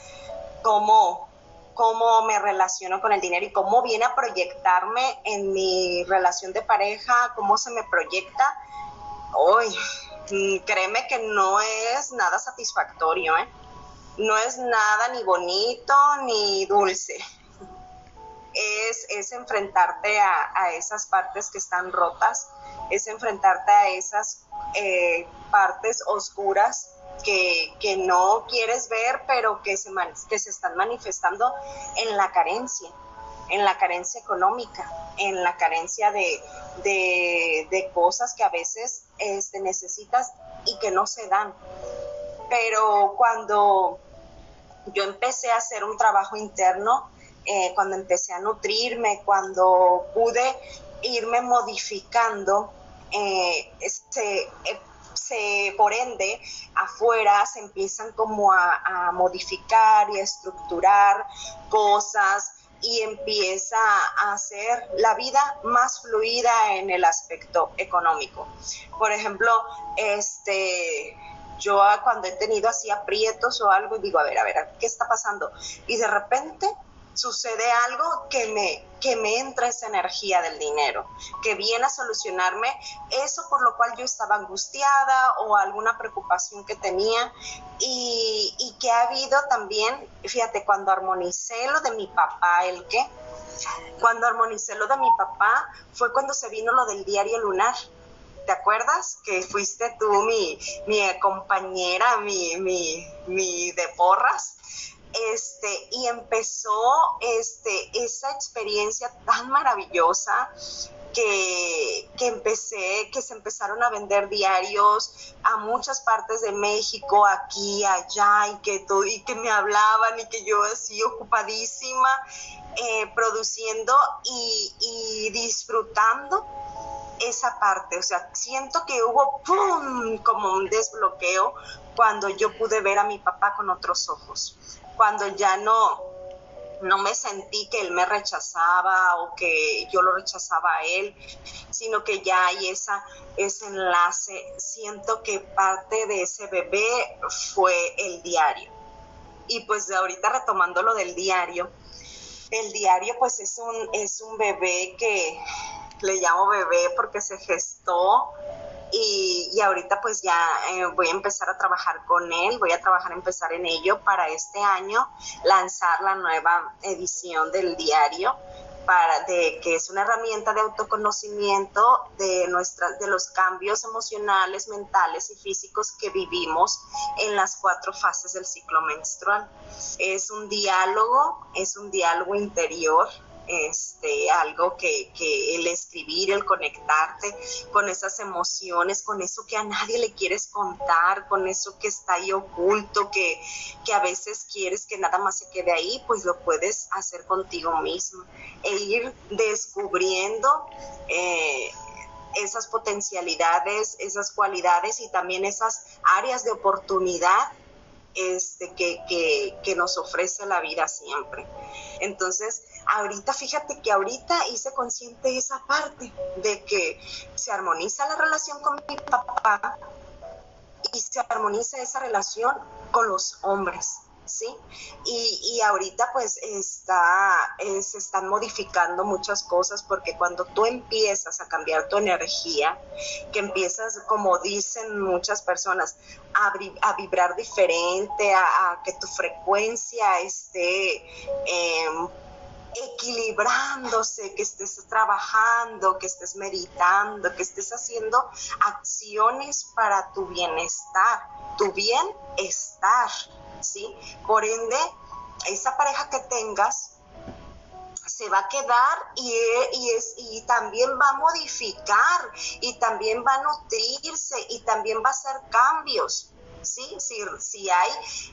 cómo, cómo me relaciono con el dinero y cómo viene a proyectarme en mi relación de pareja, cómo se me proyecta, hoy Mm, créeme que no es nada satisfactorio, ¿eh? No es nada ni bonito ni dulce. Es, enfrentarte a, esas partes que están rotas, es enfrentarte a esas eh, partes oscuras que, no quieres ver, pero que se, que se están manifestando en la carencia en la carencia económica, en la carencia de, de, cosas que a veces este, necesitas y que no se dan. Pero cuando yo empecé a hacer un trabajo interno, eh, cuando empecé a nutrirme, cuando pude irme modificando, eh, este, eh, se, por ende, afuera se empiezan como a, modificar y a estructurar cosas, y empieza a hacer la vida más fluida en el aspecto económico. Por ejemplo, este, yo cuando he tenido así aprietos o algo, digo, a ver, a ver, ¿qué está pasando? Y de repente sucede algo que me, que me entra esa energía del dinero, que viene a solucionarme eso por lo cual yo estaba angustiada o alguna preocupación que tenía y, y que ha habido también, fíjate, cuando armonicé lo de mi papá, el que, cuando armonicé lo de mi papá fue cuando se vino lo del diario lunar. ¿Te acuerdas? Que fuiste tú mi, mi compañera, mi, mi, mi de porras este, y empezó este, esa experiencia tan maravillosa que, que, empecé, que se empezaron a vender diarios a muchas partes de México, aquí, allá, y que, todo, y que me hablaban y que yo así ocupadísima, eh, produciendo y, y, disfrutando esa parte. O sea, siento que hubo ¡pum! como un desbloqueo cuando yo pude ver a mi papá con otros ojos cuando ya no, no me sentí que él me rechazaba o que yo lo rechazaba a él, sino que ya hay esa, ese enlace. Siento que parte de ese bebé fue el diario. Y pues ahorita retomando lo del diario, el diario pues es un, es un bebé que le llamo bebé porque se gestó y, ahorita pues ya eh, voy a empezar a trabajar con él, voy a trabajar, empezar en ello para este año lanzar la nueva edición del diario para de que es una herramienta de autoconocimiento de nuestras de los cambios emocionales, mentales y físicos que vivimos en las cuatro fases del ciclo menstrual. Es un diálogo, es un diálogo interior este, algo que, que, el escribir, el conectarte con esas emociones, con eso que a nadie le quieres contar, con eso que está ahí oculto, que, que a veces quieres que nada más se quede ahí, pues lo puedes hacer contigo mismo e ir descubriendo eh, esas potencialidades, esas cualidades y también esas áreas de oportunidad este, que, que, nos ofrece la vida siempre. Entonces, ahorita, fíjate que ahorita hice consciente esa parte de que se armoniza la relación con mi papá y se armoniza esa relación con los hombres. ¿Sí? Y, ahorita pues está, eh, se están modificando muchas cosas porque cuando tú empiezas a cambiar tu energía, que empiezas, como dicen muchas personas, a, a vibrar diferente, a, que tu frecuencia esté... Em, equilibrándose, que estés trabajando, que estés meditando, que estés haciendo acciones para tu bienestar, tu bienestar, ¿sí? Por ende, esa pareja que tengas se va a quedar y, es, y también va a modificar y también va a nutrirse y también va a hacer cambios. ¿Sí? Si, hay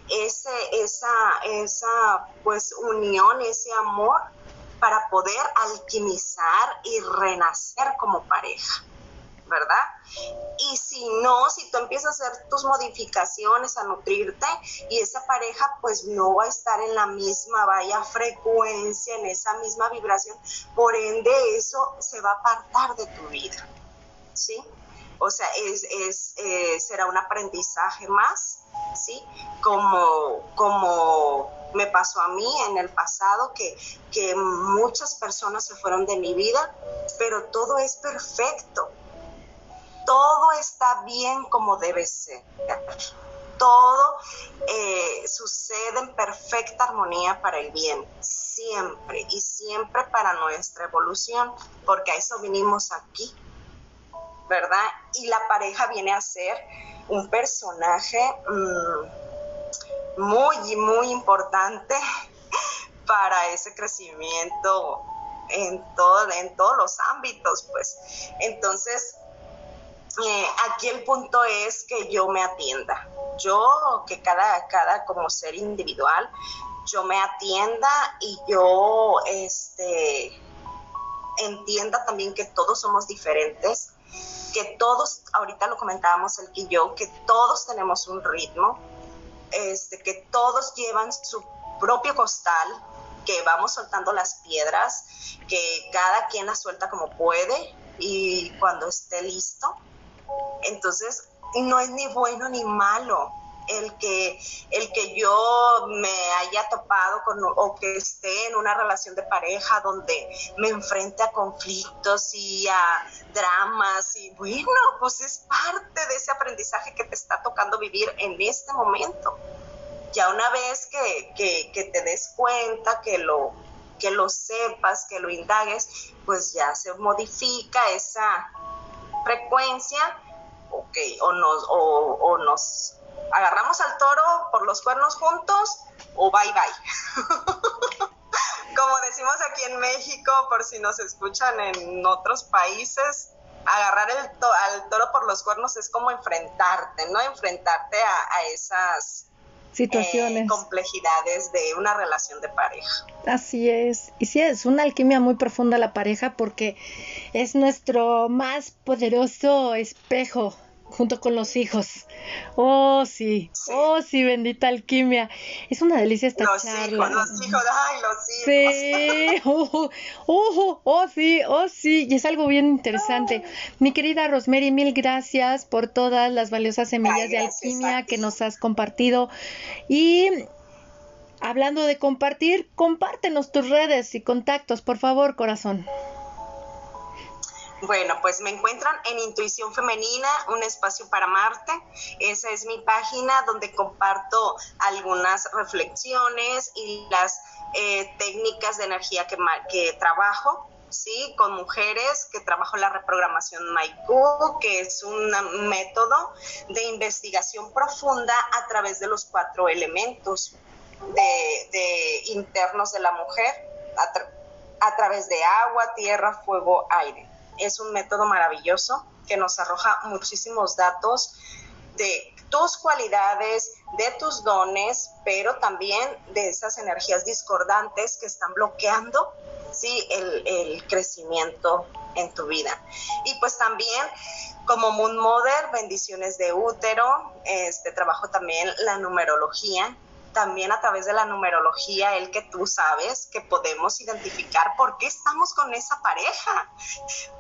ese, esa, esa pues unión, ese amor para poder alquimizar y renacer como pareja. ¿verdad? Y si no, si tú empiezas a hacer tus modificaciones, a nutrirte, y esa pareja pues no va a estar en la misma vaya frecuencia, en esa misma vibración, por ende eso se va a apartar de tu vida, ¿sí? O sea, es, es eh, será un aprendizaje más, ¿sí? Como, como me pasó a mí en el pasado, que, que muchas personas se fueron de mi vida, pero todo es perfecto todo está bien como debe ser. Todo eh, sucede en perfecta armonía para el bien, siempre y siempre para nuestra evolución, porque a eso vinimos aquí, ¿verdad? Y la pareja viene a ser un personaje mm, muy, muy importante para ese crecimiento en, todo, en todos los ámbitos, pues. Entonces, eh, aquí el punto es que yo me atienda. Yo, que cada, cada como ser individual, yo me atienda y yo este, entienda también que todos somos diferentes, que todos, ahorita lo comentábamos el que yo, que todos tenemos un ritmo, este, que todos llevan su propio costal, que vamos soltando las piedras, que cada quien las suelta como puede y cuando esté listo, entonces, no es ni bueno ni malo el que, el que yo me haya topado con o que esté en una relación de pareja donde me enfrente a conflictos y a dramas y bueno, pues es parte de ese aprendizaje que te está tocando vivir en este momento. Ya una vez que, que, te des cuenta, que lo, que lo sepas, que lo indagues, pues ya se modifica esa frecuencia ok, o nos, o, nos agarramos al toro por los cuernos juntos o bye bye. Como decimos aquí en México, por si nos escuchan en otros países, agarrar el al toro por los cuernos es como enfrentarte, ¿no? Enfrentarte a, esas situaciones. Eh, complejidades de una relación de pareja. Así es. Y sí, es una alquimia muy profunda la pareja porque es nuestro más poderoso espejo junto con los hijos. Oh, sí. Oh, sí, bendita alquimia. Es una delicia esta los charla. Hijos, los hijos, ay, los hijos. Sí. Oh, oh, oh, sí, oh, sí. Y es algo bien interesante. Mi querida Rosemary, mil gracias por todas las valiosas semillas de alquimia que nos has compartido. Y hablando de compartir, compártenos tus redes y contactos, por favor, corazón. Bueno, pues me encuentran en Intuición Femenina, un espacio para Marte. Esa es mi página donde comparto algunas reflexiones y las eh, técnicas de energía que, trabajo. ¿sí? con mujeres que trabajo la reprogramación Maiku, que es un método de investigación profunda a través de los cuatro elementos de, internos de la mujer, a través de agua, tierra, fuego, aire es un método maravilloso que nos arroja muchísimos datos de tus cualidades, de tus dones, pero también de esas energías discordantes que están bloqueando ¿sí? el, crecimiento en tu vida. Y pues también como Moon Mother, bendiciones de útero, este trabajo también la numerología, también a través de la numerología, el que tú sabes que podemos identificar por qué estamos con esa pareja,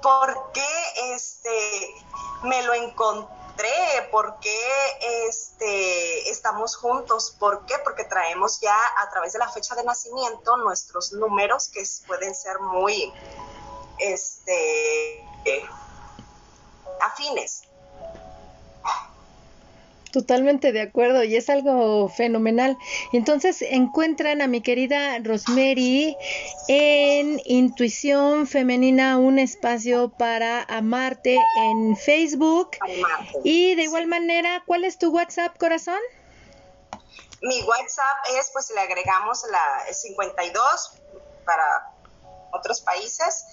por qué este, me lo encontré, por qué este, estamos juntos, por qué, porque traemos ya a través de la fecha de nacimiento nuestros números que pueden ser muy este, afines. Totalmente de acuerdo y es algo fenomenal. Entonces encuentran a mi querida Rosemary en Intuición Femenina, un espacio para amarte en Facebook. Y de igual manera, ¿cuál es tu WhatsApp, corazón? Mi WhatsApp es, pues le agregamos la 52 para otros países,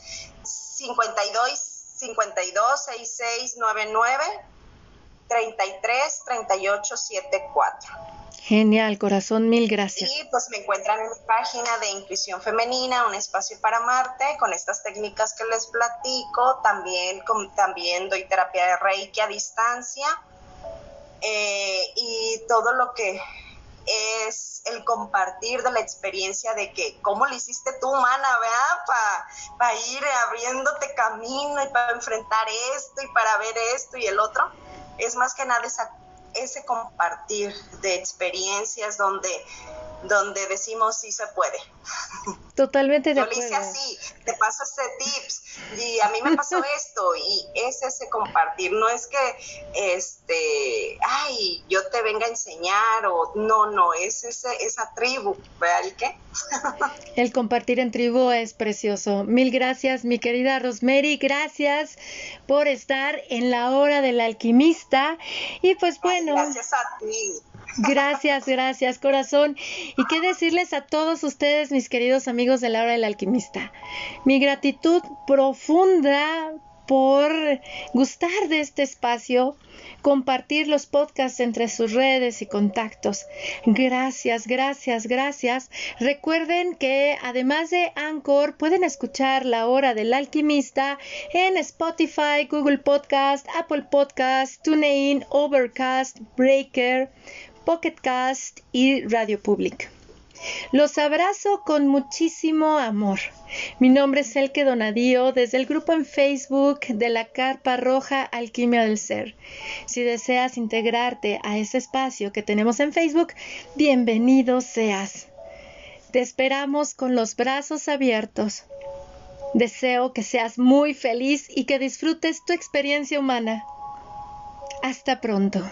52 52 66 99 33 38 74. Genial, corazón, mil gracias. Y pues me encuentran en mi página de Intuición Femenina, un espacio para Marte, con estas técnicas que les platico. También, también doy terapia de Reiki a distancia. Eh, y todo lo que es el compartir de la experiencia de que cómo lo hiciste tú, mana, ¿verdad? Para ir abriéndote camino y para enfrentar esto y para ver esto y el otro es más que nada ese compartir de experiencias donde, donde decimos sí se puede. Totalmente de acuerdo. Yo le hice así, te paso este tips y a mí me pasó esto y es ese compartir, no es que este, ay, yo te venga a enseñar o no, no, es ese, esa tribu, ¿verdad? ¿El qué? El compartir en tribu es precioso. Mil gracias, mi querida Rosemary, gracias por estar en la hora del alquimista y pues bueno. gracias a ti. Gracias, gracias, corazón. Y qué decirles a todos ustedes, mis queridos amigos de la hora del alquimista. Mi gratitud profunda por gustar de este espacio, compartir los podcasts entre sus redes y contactos. Gracias, gracias, gracias. Recuerden que además de Anchor pueden escuchar La Hora del Alquimista en Spotify, Google Podcast, Apple Podcast, TuneIn, Overcast, Breaker, Pocket Cast y Radio Public. Los abrazo con muchísimo amor. Mi nombre es Elke Donadío desde el grupo en Facebook de la Carpa Roja Alquimia del Ser. Si deseas integrarte a ese espacio que tenemos en Facebook, bienvenido seas. Te esperamos con los brazos abiertos. Deseo que seas muy feliz y que disfrutes tu experiencia humana. Hasta pronto.